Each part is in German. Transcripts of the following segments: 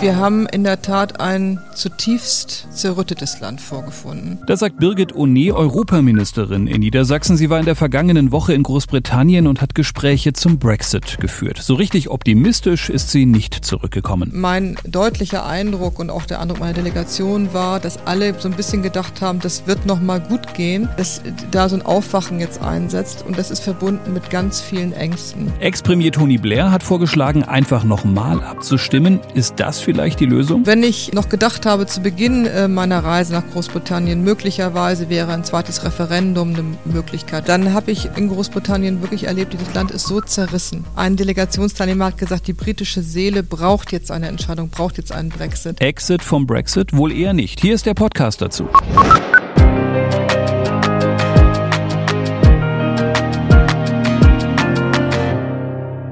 Wir haben in der Tat ein zutiefst zerrüttetes Land vorgefunden. Das sagt Birgit Oné, Europaministerin in Niedersachsen. Sie war in der vergangenen Woche in Großbritannien und hat Gespräche zum Brexit geführt. So richtig optimistisch ist sie nicht zurückgekommen. Mein deutlicher Eindruck und auch der Eindruck meiner Delegation war, dass alle so ein bisschen gedacht haben, das wird noch mal gut gehen, dass da so ein Aufwachen jetzt einsetzt und das ist verbunden mit ganz vielen Ängsten. Ex-Premier Tony Blair hat vorgeschlagen, einfach noch mal abzustimmen. Ist das vielleicht die Lösung? Wenn ich noch gedacht habe zu Beginn äh, meiner Reise nach Großbritannien, möglicherweise wäre ein zweites Referendum eine Möglichkeit, dann habe ich in Großbritannien wirklich erlebt, dieses Land ist so zerrissen. Ein Delegationsteilnehmer hat gesagt, die britische Seele braucht jetzt eine Entscheidung, braucht jetzt einen Brexit. Exit vom Brexit? Wohl eher nicht. Hier ist der Podcast dazu.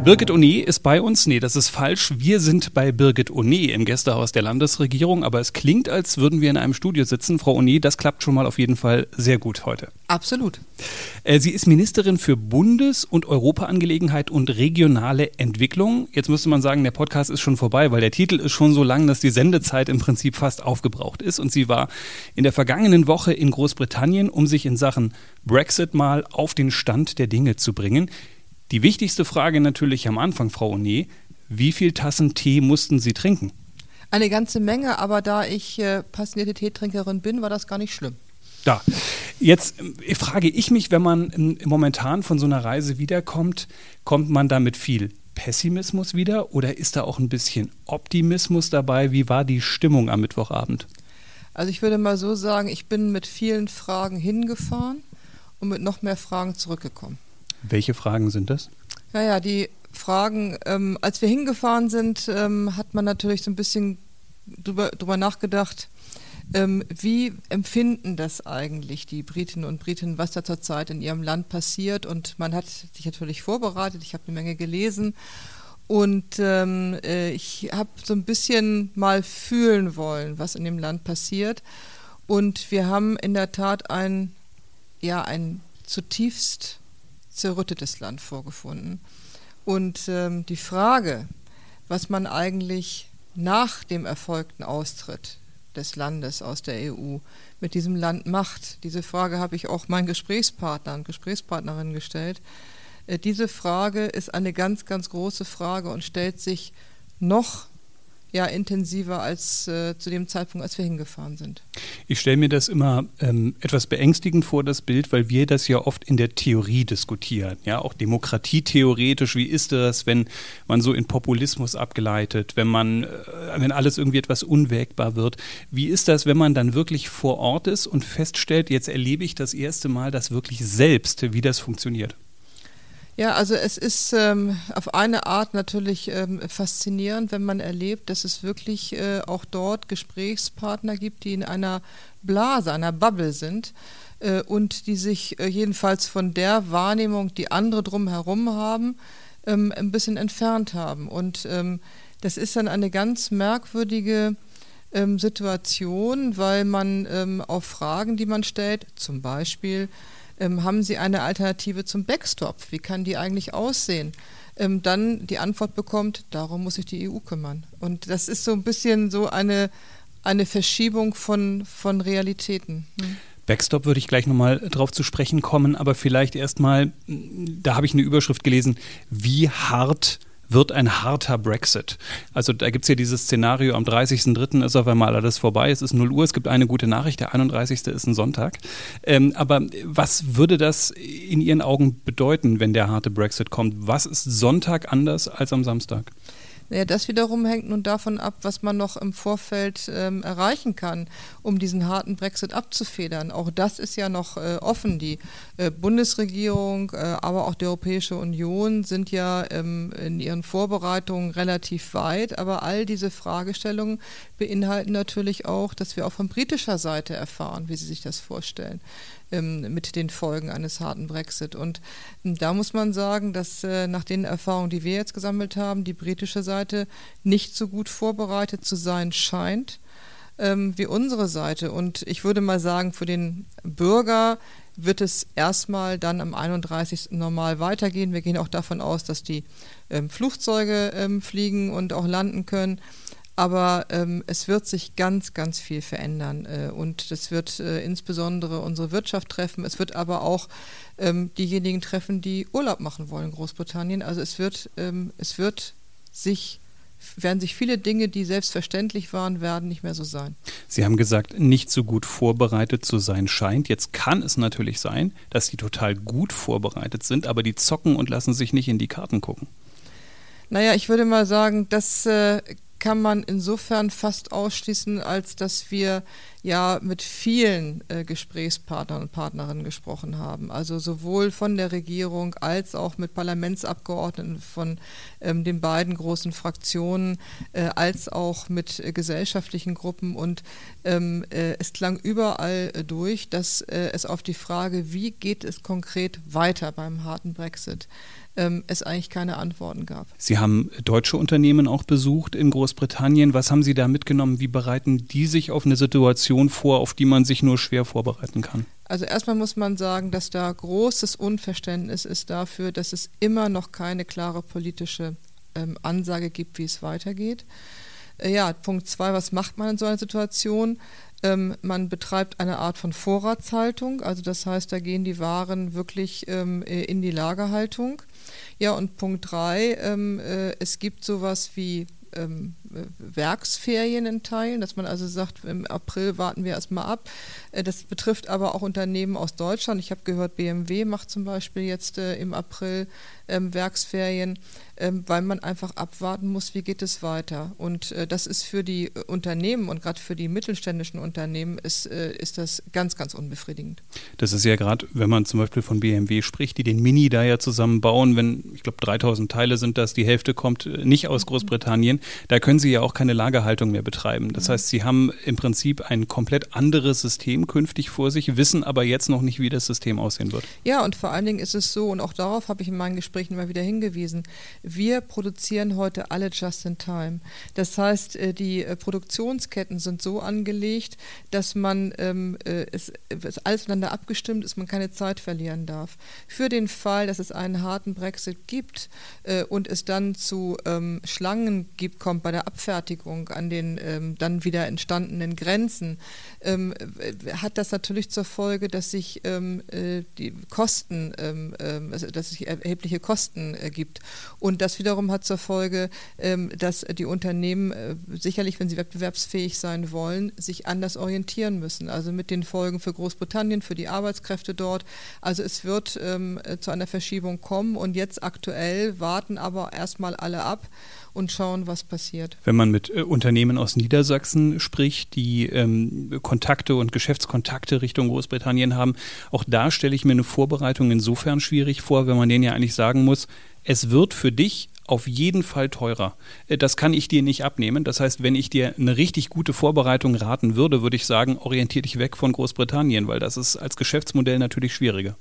Birgit Oné ist bei uns. Nee, das ist falsch. Wir sind bei Birgit Oné im Gästehaus der Landesregierung, aber es klingt, als würden wir in einem Studio sitzen. Frau Oné, das klappt schon mal auf jeden Fall sehr gut heute. Absolut. Äh, sie ist Ministerin für Bundes- und Europaangelegenheit und regionale Entwicklung. Jetzt müsste man sagen, der Podcast ist schon vorbei, weil der Titel ist schon so lang, dass die Sendezeit im Prinzip fast aufgebraucht ist. Und sie war in der vergangenen Woche in Großbritannien, um sich in Sachen Brexit mal auf den Stand der Dinge zu bringen. Die wichtigste Frage natürlich am Anfang, Frau Oné, wie viel Tassen Tee mussten Sie trinken? Eine ganze Menge, aber da ich äh, passionierte Teetrinkerin bin, war das gar nicht schlimm. Da. Jetzt äh, frage ich mich, wenn man äh, momentan von so einer Reise wiederkommt, kommt man da mit viel Pessimismus wieder oder ist da auch ein bisschen Optimismus dabei? Wie war die Stimmung am Mittwochabend? Also ich würde mal so sagen, ich bin mit vielen Fragen hingefahren und mit noch mehr Fragen zurückgekommen. Welche Fragen sind das? Naja, die Fragen, ähm, als wir hingefahren sind, ähm, hat man natürlich so ein bisschen drüber, drüber nachgedacht, ähm, wie empfinden das eigentlich die Britinnen und Briten, was da zurzeit in ihrem Land passiert? Und man hat sich natürlich vorbereitet, ich habe eine Menge gelesen und ähm, äh, ich habe so ein bisschen mal fühlen wollen, was in dem Land passiert. Und wir haben in der Tat ein, ja, ein zutiefst zerrüttetes Land vorgefunden. Und ähm, die Frage, was man eigentlich nach dem erfolgten Austritt des Landes aus der EU mit diesem Land macht, diese Frage habe ich auch meinen Gesprächspartnern und Gesprächspartnerinnen gestellt. Äh, diese Frage ist eine ganz, ganz große Frage und stellt sich noch ja intensiver als äh, zu dem Zeitpunkt, als wir hingefahren sind. Ich stelle mir das immer ähm, etwas beängstigend vor, das Bild, weil wir das ja oft in der Theorie diskutieren. Ja, auch demokratietheoretisch. Wie ist das, wenn man so in Populismus abgeleitet, wenn man, äh, wenn alles irgendwie etwas unwägbar wird? Wie ist das, wenn man dann wirklich vor Ort ist und feststellt, jetzt erlebe ich das erste Mal das wirklich selbst, wie das funktioniert? Ja, also es ist ähm, auf eine Art natürlich ähm, faszinierend, wenn man erlebt, dass es wirklich äh, auch dort Gesprächspartner gibt, die in einer Blase, einer Bubble sind äh, und die sich äh, jedenfalls von der Wahrnehmung, die andere drumherum haben, ähm, ein bisschen entfernt haben. Und ähm, das ist dann eine ganz merkwürdige ähm, Situation, weil man ähm, auf Fragen, die man stellt, zum Beispiel, ähm, haben Sie eine Alternative zum Backstop? Wie kann die eigentlich aussehen? Ähm, dann die Antwort bekommt, darum muss sich die EU kümmern. Und das ist so ein bisschen so eine, eine Verschiebung von, von Realitäten. Hm. Backstop würde ich gleich nochmal drauf zu sprechen kommen, aber vielleicht erstmal, da habe ich eine Überschrift gelesen, wie hart wird ein harter Brexit. Also da gibt es ja dieses Szenario, am 30.03. ist auf einmal alles vorbei, es ist 0 Uhr, es gibt eine gute Nachricht, der 31. ist ein Sonntag. Ähm, aber was würde das in Ihren Augen bedeuten, wenn der harte Brexit kommt? Was ist Sonntag anders als am Samstag? Naja, das wiederum hängt nun davon ab, was man noch im Vorfeld ähm, erreichen kann, um diesen harten Brexit abzufedern. Auch das ist ja noch äh, offen. Die äh, Bundesregierung, äh, aber auch die Europäische Union sind ja ähm, in ihren Vorbereitungen relativ weit. Aber all diese Fragestellungen beinhalten natürlich auch, dass wir auch von britischer Seite erfahren, wie sie sich das vorstellen mit den Folgen eines harten Brexit. Und ähm, da muss man sagen, dass äh, nach den Erfahrungen, die wir jetzt gesammelt haben, die britische Seite nicht so gut vorbereitet zu sein scheint. ähm, wie unsere Seite. Und ich würde mal sagen, für den Bürger wird es erstmal dann am 31. normal weitergehen. Wir gehen auch davon aus, dass die ähm, Flugzeuge ähm, fliegen und auch landen können. Aber ähm, es wird sich ganz, ganz viel verändern äh, und das wird äh, insbesondere unsere Wirtschaft treffen. Es wird aber auch ähm, diejenigen treffen, die Urlaub machen wollen in Großbritannien. Also es wird, ähm, es wird sich werden sich viele Dinge, die selbstverständlich waren, werden nicht mehr so sein. Sie haben gesagt, nicht so gut vorbereitet zu sein scheint. Jetzt kann es natürlich sein, dass die total gut vorbereitet sind, aber die zocken und lassen sich nicht in die Karten gucken. Naja, ich würde mal sagen, das äh, kann man insofern fast ausschließen, als dass wir ja mit vielen äh, Gesprächspartnern und Partnerinnen gesprochen haben. Also sowohl von der Regierung als auch mit Parlamentsabgeordneten von ähm, den beiden großen Fraktionen, äh, als auch mit äh, gesellschaftlichen Gruppen. Und ähm, äh, es klang überall äh, durch, dass äh, es auf die Frage, wie geht es konkret weiter beim harten Brexit, ähm, es eigentlich keine Antworten gab. Sie haben deutsche Unternehmen auch besucht in Großbritannien. Was haben Sie da mitgenommen? Wie bereiten die sich auf eine Situation vor, auf die man sich nur schwer vorbereiten kann? Also erstmal muss man sagen, dass da großes Unverständnis ist dafür, dass es immer noch keine klare politische ähm, Ansage gibt, wie es weitergeht. Äh, ja, Punkt zwei, was macht man in so einer Situation? Ähm, man betreibt eine Art von Vorratshaltung, also das heißt, da gehen die Waren wirklich ähm, äh, in die Lagerhaltung. Ja, und Punkt drei, ähm, äh, es gibt sowas wie ähm, Werksferien in Teilen, dass man also sagt, im April warten wir erstmal ab. Äh, das betrifft aber auch Unternehmen aus Deutschland. Ich habe gehört, BMW macht zum Beispiel jetzt äh, im April ähm, Werksferien, weil man einfach abwarten muss, wie geht es weiter. Und äh, das ist für die Unternehmen und gerade für die mittelständischen Unternehmen ist, äh, ist das ganz, ganz unbefriedigend. Das ist ja gerade, wenn man zum Beispiel von BMW spricht, die den Mini da ja zusammenbauen, wenn, ich glaube, 3000 Teile sind das, die Hälfte kommt äh, nicht aus Großbritannien, da können sie ja auch keine Lagerhaltung mehr betreiben. Das heißt, sie haben im Prinzip ein komplett anderes System künftig vor sich, wissen aber jetzt noch nicht, wie das System aussehen wird. Ja, und vor allen Dingen ist es so, und auch darauf habe ich in meinen Gesprächen Gesprächen immer wieder hingewiesen. Wir produzieren heute alle just in time. Das heißt, äh, die äh, Produktionsketten sind so angelegt, dass man ähm, äh, es, es alles miteinander abgestimmt ist, man keine Zeit verlieren darf. Für den Fall, dass es einen harten Brexit gibt äh, und es dann zu ähm, Schlangen gibt, kommt bei der Abfertigung an den ähm, dann wieder entstandenen Grenzen, ähm, hat das natürlich zur Folge, dass sich ähm, äh, die Kosten, ähm, also, dass sich erhebliche Kosten äh, gibt. Und das wiederum hat zur Folge, ähm, dass die Unternehmen äh, sicherlich, wenn sie wettbewerbsfähig sein wollen, sich anders orientieren müssen. Also mit den Folgen für Großbritannien, für die Arbeitskräfte dort. Also es wird ähm, äh, zu einer Verschiebung kommen und jetzt aktuell warten aber erstmal alle ab und schauen, was passiert. Wenn man mit äh, Unternehmen aus Niedersachsen spricht, die ähm, Kontakte und Geschäftskontakte Richtung Großbritannien haben, auch da stelle ich mir eine Vorbereitung insofern schwierig vor, wenn man denen ja eigentlich sagen muss, es wird für dich auf jeden Fall teurer. Äh, das kann ich dir nicht abnehmen. Das heißt, wenn ich dir eine richtig gute Vorbereitung raten würde, würde ich sagen, orientiere dich weg von Großbritannien, weil das ist als Geschäftsmodell natürlich schwieriger.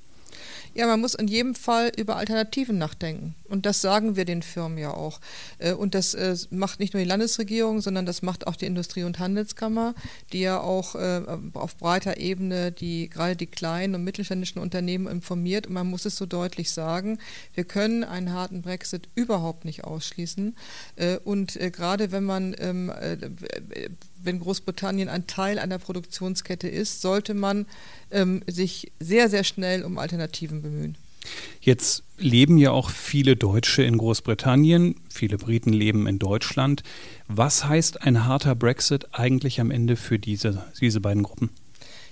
Ja, man muss in jedem Fall über Alternativen nachdenken. Und das sagen wir den Firmen ja auch. Äh, und das äh, macht nicht nur die Landesregierung, sondern das macht auch die Industrie- und Handelskammer, die ja auch äh, auf breiter Ebene die gerade die kleinen und mittelständischen Unternehmen informiert. Und man muss es so deutlich sagen, wir können einen harten Brexit überhaupt nicht ausschließen. Und gerade wenn man ähm, wenn Großbritannien ein Teil einer Produktionskette ist, sollte man ähm, sich sehr, sehr schnell um Alternativen bemühen. Jetzt leben ja auch viele Deutsche in Großbritannien, viele Briten leben in Deutschland. Was heißt ein harter Brexit eigentlich am Ende für diese, diese beiden Gruppen?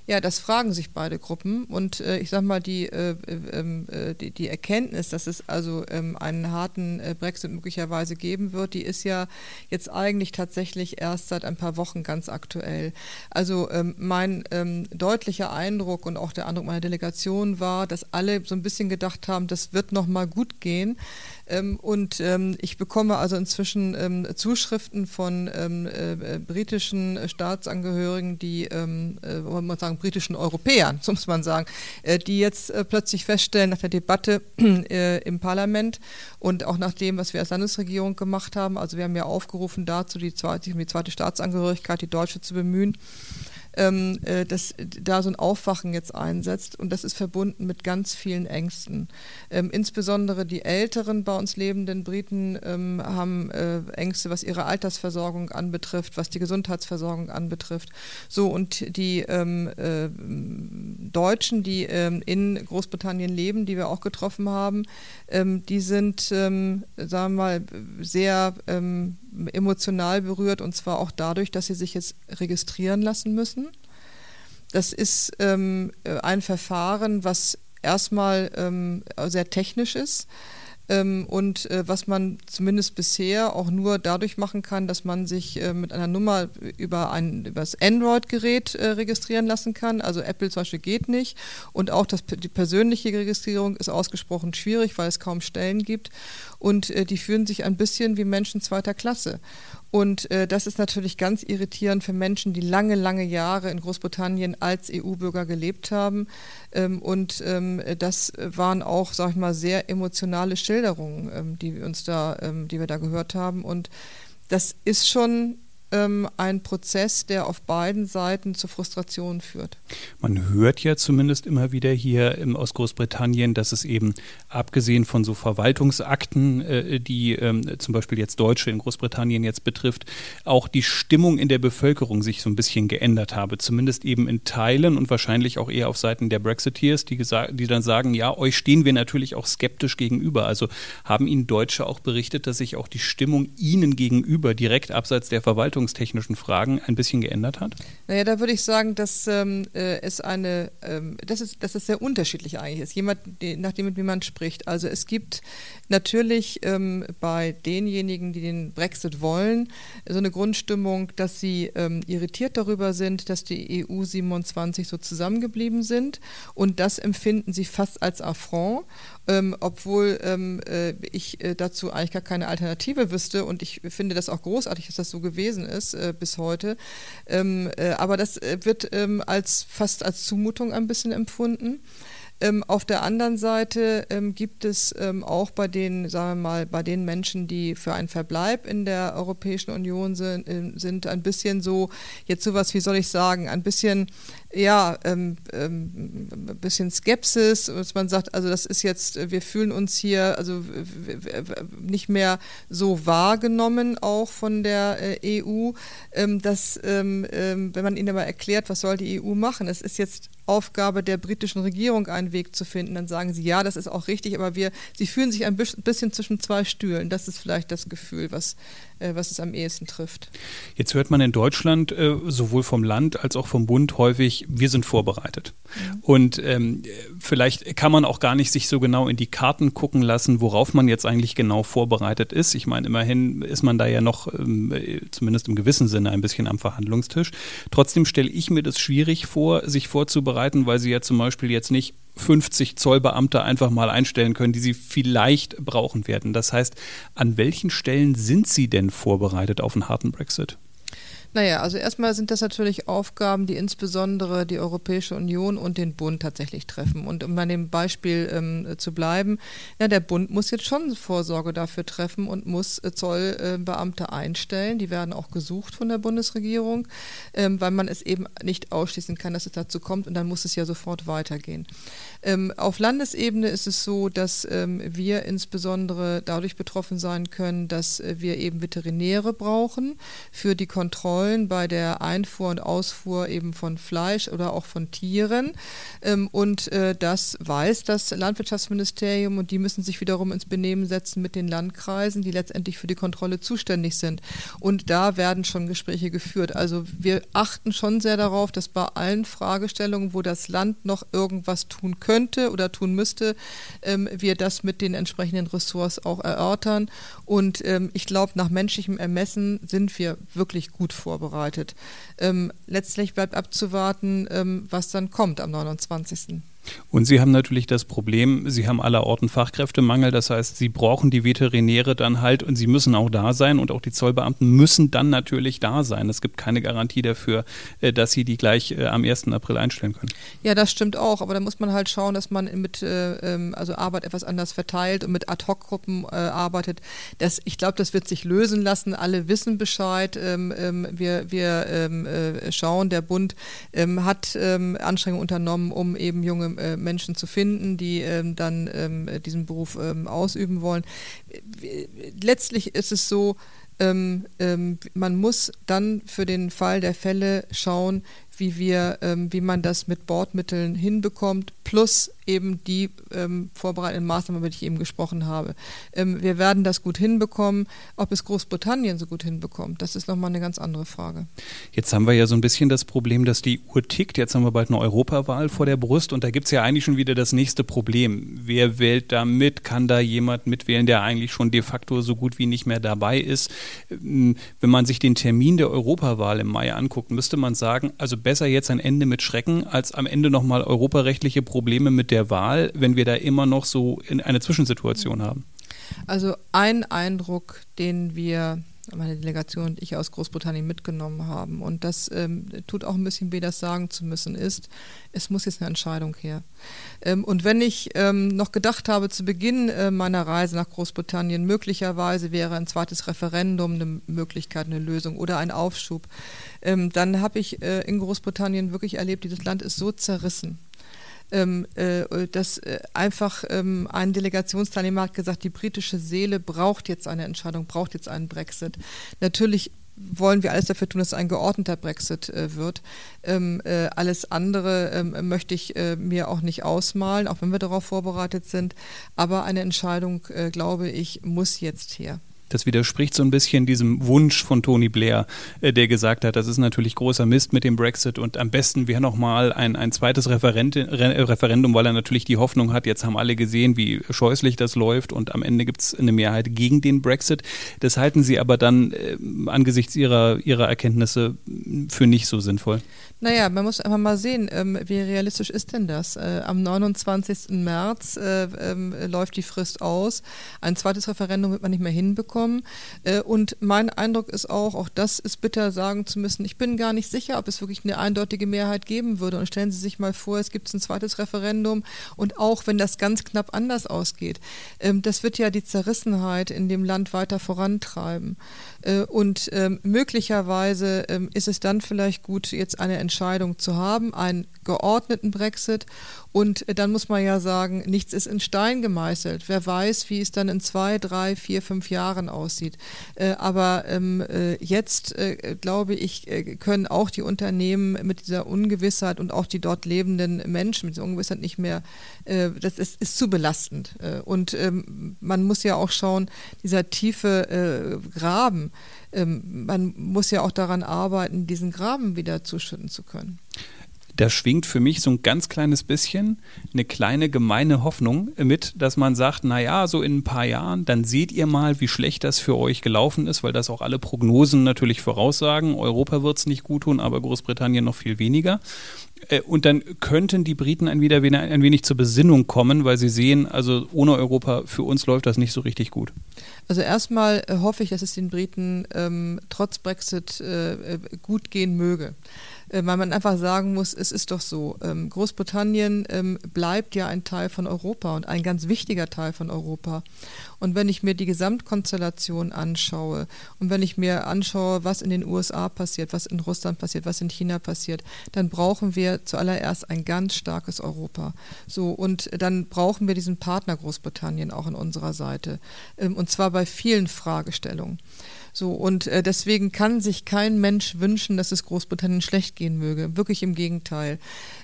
Ja, das fragen sich beide Gruppen und äh, ich sage mal, die, äh, ähm, äh, die, die, Erkenntnis, dass es also ähm, einen harten äh, Brexit möglicherweise geben wird, die ist ja jetzt eigentlich tatsächlich erst seit ein paar Wochen ganz aktuell. Also ähm, mein deutlicher Eindruck und auch der Eindruck meiner Delegation war, dass alle so ein bisschen gedacht haben, das wird noch mal gut gehen. Ähm, und ähm, ich bekomme also inzwischen ähm, Zuschriften von ähm, äh, britischen Staatsangehörigen, die, ähm, äh, wollen wir sagen, britischen Europäern, so muss man sagen, äh, die jetzt äh, plötzlich feststellen nach der Debatte äh, im Parlament und auch nach dem, was wir als Landesregierung gemacht haben, also wir haben ja aufgerufen dazu, die zweite, die zweite Staatsangehörigkeit, die deutsche zu bemühen, ähm, äh, dass da so ein Aufwachen jetzt einsetzt und das ist verbunden mit ganz vielen Ängsten. Ähm, insbesondere die älteren bei uns lebenden Briten ähm, haben äh, Ängste, was ihre Altersversorgung anbetrifft, was die Gesundheitsversorgung anbetrifft. So und die ähm, äh, Deutschen, die ähm, in Großbritannien leben, die wir auch getroffen haben, ähm, die sind, sagen wir mal, sehr emotional berührt und zwar auch dadurch, dass sie sich jetzt registrieren lassen müssen. Das ist ähm, ein Verfahren, was erstmal ähm, sehr technisch ist ähm, und äh, was man zumindest bisher auch nur dadurch machen kann, dass man sich äh, mit einer Nummer über ein über das Android-Gerät äh, registrieren lassen kann. Also Apple zum Beispiel geht nicht und auch das, die persönliche Registrierung ist ausgesprochen schwierig, weil es kaum Stellen gibt und äh, die fühlen sich ein bisschen wie Menschen zweiter Klasse. Und äh, das ist natürlich ganz irritierend für Menschen, die lange, lange Jahre in Großbritannien als EU-Bürger gelebt haben. Ähm, und ähm, das waren auch, sag ich mal, sehr emotionale Schilderungen, ähm, die wir uns da, ähm, die wir da gehört haben. Und das ist schon ähm, ein Prozess, der auf beiden Seiten zu Frustration führt. Man hört ja zumindest immer wieder hier im, aus Großbritannien, dass es eben abgesehen von so Verwaltungsakten, äh, die ähm, zum Beispiel jetzt Deutsche in Großbritannien jetzt betrifft, auch die Stimmung in der Bevölkerung sich so ein bisschen geändert habe. Zumindest eben in Teilen und wahrscheinlich auch eher auf Seiten der Brexiteers, die, die dann sagen, ja, euch stehen wir natürlich auch skeptisch gegenüber. Also haben Ihnen Deutsche auch berichtet, dass sich auch die Stimmung Ihnen gegenüber direkt abseits der Verwaltung verwaltungstechnischen Fragen ein bisschen geändert hat? Naja, da würde ich sagen, dass ähm, äh, es eine, ähm, das ist, dass es sehr unterschiedlich eigentlich ist, jemand, nachdem mit wem man spricht. Also es gibt natürlich ähm, bei denjenigen, die den Brexit wollen, so eine Grundstimmung, dass sie ähm, irritiert darüber sind, dass die EU 27 so zusammengeblieben sind und das empfinden sie fast als Affront ähm, obwohl ähm, äh, ich äh, dazu eigentlich gar keine Alternative wüsste und ich finde das auch großartig, dass das so gewesen ist äh, bis heute. Ähm, äh, aber das äh, wird ähm, als fast als Zumutung ein bisschen empfunden. Ähm, auf der anderen Seite ähm, gibt es auch bei den, sagen wir mal, bei den Menschen, die für einen Verbleib in der Europäischen Union sind, äh, sind ein bisschen so, jetzt sowas, wie soll ich sagen, ein bisschen ja, ähm, ähm, ein bisschen Skepsis, dass man sagt, also das ist jetzt, wir fühlen uns hier also nicht mehr so wahrgenommen auch von der äh, EU, ähm, dass ähm, ähm, wenn man ihnen aber erklärt, was soll die EU machen, es ist jetzt Aufgabe der britischen Regierung einen Weg zu finden, dann sagen sie, ja, das ist auch richtig, aber wir, sie fühlen sich ein bisschen zwischen zwei Stühlen. Das ist vielleicht das Gefühl, was was es am ehesten trifft. Jetzt hört man in Deutschland äh, sowohl vom Land als auch vom Bund häufig, wir sind vorbereitet. Mhm. Und ähm, vielleicht kann man auch gar nicht sich so genau in die Karten gucken lassen, worauf man jetzt eigentlich genau vorbereitet ist. Ich meine, immerhin ist man da ja noch ähm, zumindest im gewissen Sinne ein bisschen am Verhandlungstisch. Trotzdem stelle ich mir das schwierig vor, sich vorzubereiten, weil sie ja zum Beispiel jetzt nicht 50 Zollbeamte einfach mal einstellen können, die sie vielleicht brauchen werden. Das heißt, an welchen Stellen sind sie denn vorbereitet auf einen harten Brexit? Naja, also erstmal sind das natürlich Aufgaben, die insbesondere die Europäische Union und den Bund tatsächlich treffen. Und um an dem Beispiel ähm, zu bleiben, ja, der Bund muss jetzt schon Vorsorge dafür treffen und muss äh, Zollbeamte äh, einstellen. Die werden auch gesucht von der Bundesregierung, ähm, weil man es eben nicht ausschließen kann, dass es dazu kommt und dann muss es ja sofort weitergehen. Ähm, auf Landesebene ist es so, dass ähm, wir insbesondere dadurch betroffen sein können, dass äh, wir eben Veterinäre brauchen für die Kontrollen bei der Einfuhr und Ausfuhr eben von Fleisch oder auch von Tieren. Ähm, und äh, das weiß das Landwirtschaftsministerium und die müssen sich wiederum ins Benehmen setzen mit den Landkreisen, die letztendlich für die Kontrolle zuständig sind. Und da werden schon Gespräche geführt. Also wir achten schon sehr darauf, dass bei allen Fragestellungen, wo das Land noch irgendwas tun könnte, oder tun müsste, ähm, wir das mit den entsprechenden Ressorts auch erörtern. Und ähm, ich glaube, nach menschlichem Ermessen sind wir wirklich gut vorbereitet. Ähm, letztlich bleibt abzuwarten, ähm, was dann kommt am 29. Und Sie haben natürlich das Problem, Sie haben allerorten Fachkräftemangel. Das heißt, Sie brauchen die Veterinäre dann halt und Sie müssen auch da sein und auch die Zollbeamten müssen dann natürlich da sein. Es gibt keine Garantie dafür, äh, dass Sie die gleich äh, am 1. April einstellen können. Ja, das stimmt auch. Aber da muss man halt schauen, dass man mit äh, ähm, also Arbeit etwas anders verteilt und mit Ad-Hoc-Gruppen arbeitet. Das, ich glaube, das wird sich lösen lassen. Alle wissen Bescheid. Ähm, ähm, wir wir schauen, der Bund hat Anstrengungen unternommen, um eben junge äh, Menschen zu finden, die ähm, dann ähm, diesen Beruf ähm, ausüben wollen. Letztlich ist es so, ähm, ähm, man muss dann für den Fall der Fälle schauen, wie wir, ähm, wie man das mit Bordmitteln hinbekommt, plus eben die ähm, vorbereitenden Maßnahmen, über die ich eben gesprochen habe. Ähm, wir werden das gut hinbekommen. Ob es Großbritannien so gut hinbekommt, das ist nochmal eine ganz andere Frage. Jetzt haben wir ja so ein bisschen das Problem, dass die Uhr tickt. Jetzt haben wir bald eine Europawahl vor der Brust und da gibt es ja eigentlich schon wieder das nächste Problem. Wer wählt da mit? Kann da jemand mitwählen, der eigentlich schon de facto so gut wie nicht mehr dabei ist? Ähm, wenn man sich den Termin der Europawahl im Mai anguckt, müsste man sagen, also besser jetzt ein Ende mit Schrecken, als am Ende nochmal europarechtliche Probleme mit der Wahl, wenn wir da immer noch so in eine Zwischensituation haben? Also ein Eindruck, den wir meine Delegation und ich aus Großbritannien mitgenommen haben. Und das ähm, tut auch ein bisschen weh, das sagen zu müssen, ist, es muss jetzt eine Entscheidung her. Ähm, und wenn ich ähm, noch gedacht habe zu Beginn äh, meiner Reise nach Großbritannien, möglicherweise wäre ein zweites Referendum eine Möglichkeit, eine Lösung oder ein Aufschub, ähm, dann habe ich äh, in Großbritannien wirklich erlebt, dieses Land ist so zerrissen ähm, äh, dass äh, einfach ähm, ein Delegationsteilnehmer hat gesagt, die britische Seele braucht jetzt eine Entscheidung, braucht jetzt einen Brexit. Natürlich wollen wir alles dafür tun, dass es ein geordneter Brexit äh, wird. Ähm, äh, alles andere ähm, möchte ich äh, mir auch nicht ausmalen, auch wenn wir darauf vorbereitet sind. Aber eine Entscheidung, äh, glaube ich, muss jetzt her. Das widerspricht so ein bisschen diesem Wunsch von Tony Blair, äh, der gesagt hat, das ist natürlich großer Mist mit dem Brexit und am besten wäre nochmal ein, ein zweites Referent, Referendum, weil er natürlich die Hoffnung hat, jetzt haben alle gesehen, wie scheußlich das läuft und am Ende gibt es eine Mehrheit gegen den Brexit. Das halten Sie aber dann äh, angesichts Ihrer, Ihrer Erkenntnisse für nicht so sinnvoll. Naja, man muss einfach mal sehen, ähm, wie realistisch ist denn das? Äh, am 29. März äh, äh, läuft die Frist aus. Ein zweites Referendum wird man nicht mehr hinbekommen. Äh, und mein Eindruck ist auch, auch das ist bitter sagen zu müssen, ich bin gar nicht sicher, ob es wirklich eine eindeutige Mehrheit geben würde. Und stellen Sie sich mal vor, es gibt ein zweites Referendum und auch wenn das ganz knapp anders ausgeht, ähm, das wird ja die Zerrissenheit in dem Land weiter vorantreiben. Äh, und ähm, möglicherweise ähm, ist es dann vielleicht gut, jetzt eine Entscheidung zu haben, einen geordneten Brexit. Und äh, dann muss man ja sagen, nichts ist in Stein gemeißelt. Wer weiß, wie es dann in zwei, drei, vier, fünf Jahren aussieht. Äh, aber ähm, jetzt, glaube ich, können auch die Unternehmen mit dieser Ungewissheit und auch die dort lebenden Menschen mit dieser Ungewissheit nicht mehr, das ist, ist zu belastend. und man muss ja auch schauen, dieser tiefe Graben, ähm, man muss ja auch daran arbeiten, diesen Graben wieder zuschütten zu können. Da schwingt für mich so ein ganz kleines bisschen eine kleine gemeine Hoffnung mit, dass man sagt, naja, so in ein paar Jahren, dann seht ihr mal, wie schlecht das für euch gelaufen ist, weil das auch alle Prognosen natürlich voraussagen. Europa wird es nicht gut tun, aber Großbritannien noch viel weniger. Äh, und dann könnten die Briten ein, wieder ein wenig zur Besinnung kommen, weil sie sehen, also ohne Europa, für uns läuft das nicht so richtig gut. Also erstmal äh, hoffe ich, dass es den Briten ähm, trotz Brexit äh, gut gehen möge. Äh, weil man einfach sagen muss, es ist doch so, ähm, Großbritannien ähm, bleibt ja ein Teil von Europa und ein ganz wichtiger Teil von Europa. Und wenn ich mir die Gesamtkonstellation anschaue und wenn ich mir anschaue, was in den USA passiert, was in Russland passiert, was in China passiert, dann brauchen wir zuallererst ein ganz starkes Europa. So, und dann brauchen wir diesen Partner Großbritannien auch an unserer Seite. Ähm, und zwar bei vielen Fragestellungen. So, und äh, deswegen kann sich kein Mensch wünschen, dass es Großbritannien schlecht gehen möge. Wirklich im Gegenteil.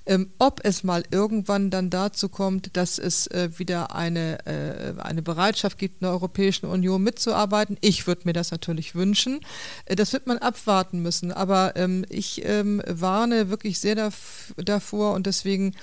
Ähm, ob es mal irgendwann dann dazu kommt, dass es äh, wieder eine, äh, eine Bereitschaft gibt, in der Europäischen Union mitzuarbeiten, ich würde mir das natürlich wünschen. Äh, das wird man abwarten müssen. Aber ähm, ich ähm, warne wirklich sehr davor und deswegen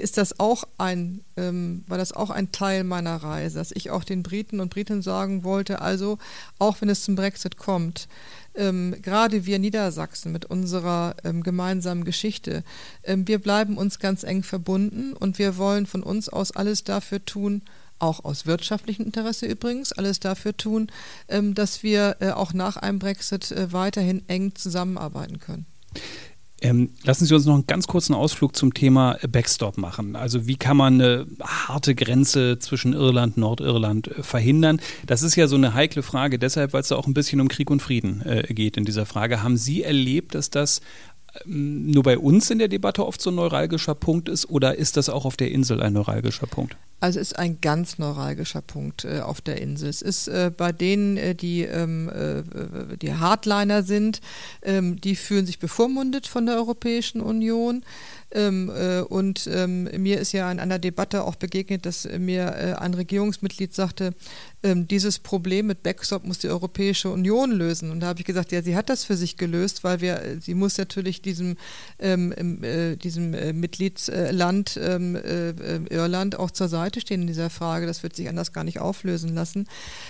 ist das auch ein, ähm, war das auch ein Teil meiner Reise, dass ich auch den Briten und Briten sagen wollte, also auch wenn es zum Brexit kommt, ähm, gerade wir Niedersachsen mit unserer ähm, gemeinsamen Geschichte, ähm, wir bleiben uns ganz eng verbunden und wir wollen von uns aus alles dafür tun, auch aus wirtschaftlichem Interesse übrigens, alles dafür tun, ähm, dass wir äh, auch nach einem Brexit äh, weiterhin eng zusammenarbeiten können. Ähm, lassen Sie uns noch einen ganz kurzen Ausflug zum Thema Backstop machen. Also wie kann man eine harte Grenze zwischen Irland, und Nordirland äh, verhindern? Das ist ja so eine heikle Frage, deshalb, weil es da auch ein bisschen um Krieg und Frieden äh, geht in dieser Frage. Haben Sie erlebt, dass das ähm, nur bei uns in der Debatte oft so ein neuralgischer Punkt ist oder ist das auch auf der Insel ein neuralgischer Punkt? Also es ist ein ganz neuralgischer Punkt äh, auf der Insel. Es ist äh, bei denen, äh, die, ähm, äh, die Hardliner sind, ähm, die fühlen sich bevormundet von der Europäischen Union. Ähm, äh, und ähm, mir ist ja in einer Debatte auch begegnet, dass mir äh, ein Regierungsmitglied sagte, ähm, dieses Problem mit Backstop muss die Europäische Union lösen. Und da habe ich gesagt, ja, sie hat das für sich gelöst, weil wir, äh, sie muss natürlich diesem, ähm, äh, diesem äh, Mitgliedsland ähm, äh, Irland auch zur Seite stehen in dieser Frage. Das wird sich anders gar nicht auflösen lassen.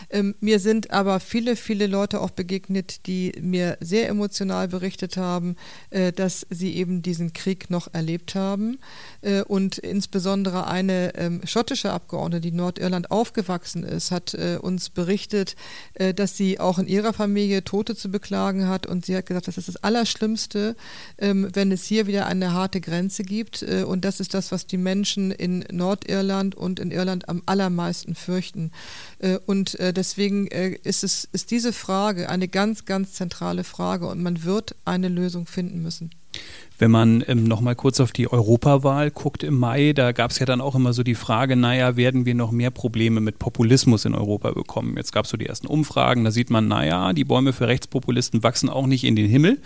Ähm, mir sind aber viele, viele Leute auch begegnet, die mir sehr emotional berichtet haben, dass sie eben diesen Krieg noch erleben erlebt haben. Äh, und insbesondere eine ähm, schottische Abgeordnete, die in Nordirland aufgewachsen ist, hat äh, uns berichtet, äh, dass sie auch in ihrer Familie Tote zu beklagen hat. Und sie hat gesagt, das ist das Allerschlimmste, ähm, wenn es hier wieder eine harte Grenze gibt. Und das ist das, was die Menschen in Nordirland und in Irland am allermeisten fürchten. Und deswegen ist, es, ist diese Frage eine ganz, ganz zentrale Frage und man wird eine Lösung finden müssen. Wenn man ähm, nochmal kurz auf die Europawahl guckt im Mai, da gab es ja dann auch immer so die Frage, naja, werden wir noch mehr Probleme mit Populismus in Europa bekommen? Jetzt gab es so die ersten Umfragen, da sieht man, naja, die Bäume für Rechtspopulisten wachsen auch nicht in den Himmel.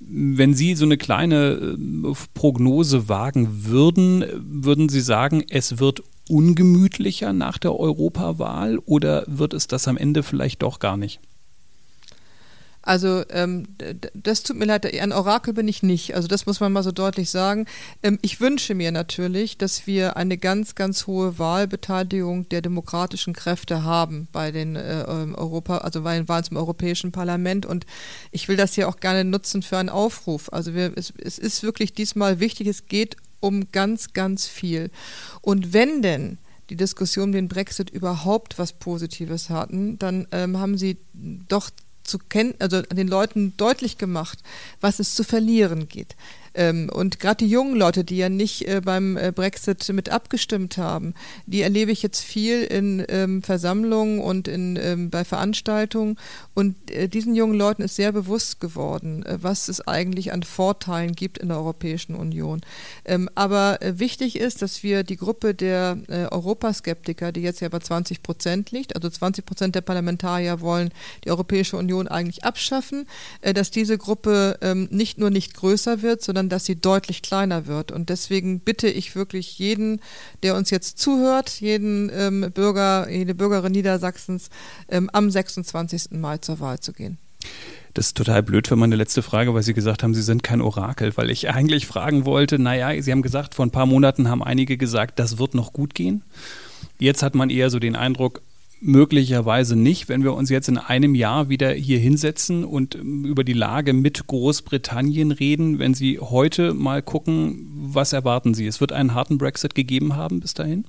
Wenn Sie so eine kleine äh, Prognose wagen würden, würden Sie sagen, es wird ungemütlicher nach der Europawahl oder wird es das am Ende vielleicht doch gar nicht? Also ähm, das tut mir leid, ein Orakel bin ich nicht. Also das muss man mal so deutlich sagen. Ähm, ich wünsche mir natürlich, dass wir eine ganz, ganz hohe Wahlbeteiligung der demokratischen Kräfte haben bei den äh, ähm, Europa, also bei den Wahlen zum Europäischen Parlament. Und ich will das hier auch gerne nutzen für einen Aufruf. Also wir, es, es ist wirklich diesmal wichtig, es geht um ganz, ganz viel. Und wenn denn die Diskussion um den Brexit überhaupt was Positives hatten, dann ähm, haben sie doch zu kennen, also den Leuten deutlich gemacht, was es zu verlieren geht. Ähm, und gerade die jungen Leute, die ja nicht äh, beim äh, Brexit mit abgestimmt haben, die erlebe ich jetzt viel in ähm, Versammlungen und in, ähm, bei Veranstaltungen. Und äh, diesen jungen Leuten ist sehr bewusst geworden, äh, was es eigentlich an Vorteilen gibt in der Europäischen Union. Ähm, aber äh, wichtig ist, dass wir die Gruppe der Europaskeptiker, die jetzt ja bei 20 Prozent liegt, also 20 Prozent der Parlamentarier wollen die Europäische Union eigentlich abschaffen, dass diese Gruppe ähm, nicht nur nicht größer wird, sondern dass sie deutlich kleiner wird. Und deswegen bitte ich wirklich jeden, der uns jetzt zuhört, jeden ähm, Bürger, jede Bürgerin Niedersachsens, ähm, am 26. Mai zur Wahl zu gehen. Das ist total blöd für meine letzte Frage, weil Sie gesagt haben, Sie sind kein Orakel, weil ich eigentlich fragen wollte, naja, Sie haben gesagt, vor ein paar Monaten haben einige gesagt, das wird noch gut gehen. Jetzt hat man eher so den Eindruck, möglicherweise nicht, wenn wir uns jetzt in einem Jahr wieder hier hinsetzen und ähm, über die Lage mit Großbritannien reden. Wenn Sie heute mal gucken, was erwarten Sie? Es wird einen harten Brexit gegeben haben bis dahin?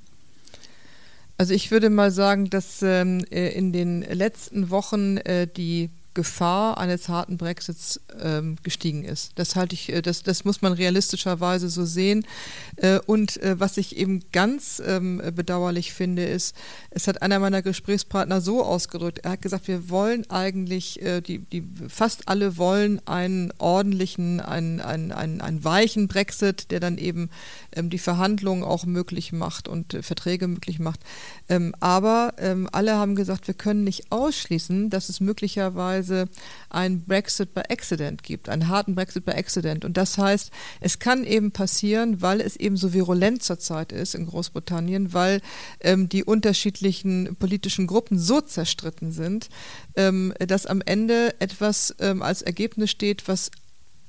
Also ich würde mal sagen, dass ähm, äh, in den letzten Wochen äh, die Gefahr eines harten Brexits ähm, gestiegen ist. Das halte ich, äh, das, das muss man realistischerweise so sehen. Äh, und äh, was ich eben ganz ähm, bedauerlich finde, ist, es hat einer meiner Gesprächspartner so ausgedrückt, er hat gesagt, wir wollen eigentlich, äh, die, die fast alle wollen einen ordentlichen, einen, einen, einen, einen weichen Brexit, der dann eben ähm, die Verhandlungen auch möglich macht und äh, Verträge möglich macht. Ähm, aber ähm, alle haben gesagt, wir können nicht ausschließen, dass es möglicherweise beispielsweise ein Brexit by Accident gibt, einen harten Brexit by Accident. Und das heißt, es kann eben passieren, weil es eben so virulent zurzeit ist in Großbritannien, weil ähm, die unterschiedlichen politischen Gruppen so zerstritten sind, ähm, dass am Ende etwas ähm, als Ergebnis steht, was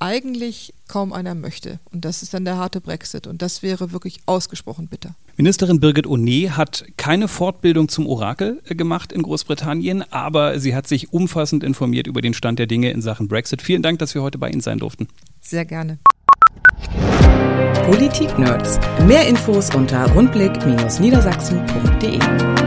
eigentlich kaum einer möchte. Und das ist dann der harte Brexit. Und das wäre wirklich ausgesprochen bitter. Ministerin Birgit O'Neill hat keine Fortbildung zum Orakel äh, gemacht in Großbritannien, aber sie hat sich umfassend informiert über den Stand der Dinge in Sachen Brexit. Vielen Dank, dass wir heute bei Ihnen sein durften. Sehr gerne. Politik Nerds. Mehr Infos unter rundblick-niedersachsen.de.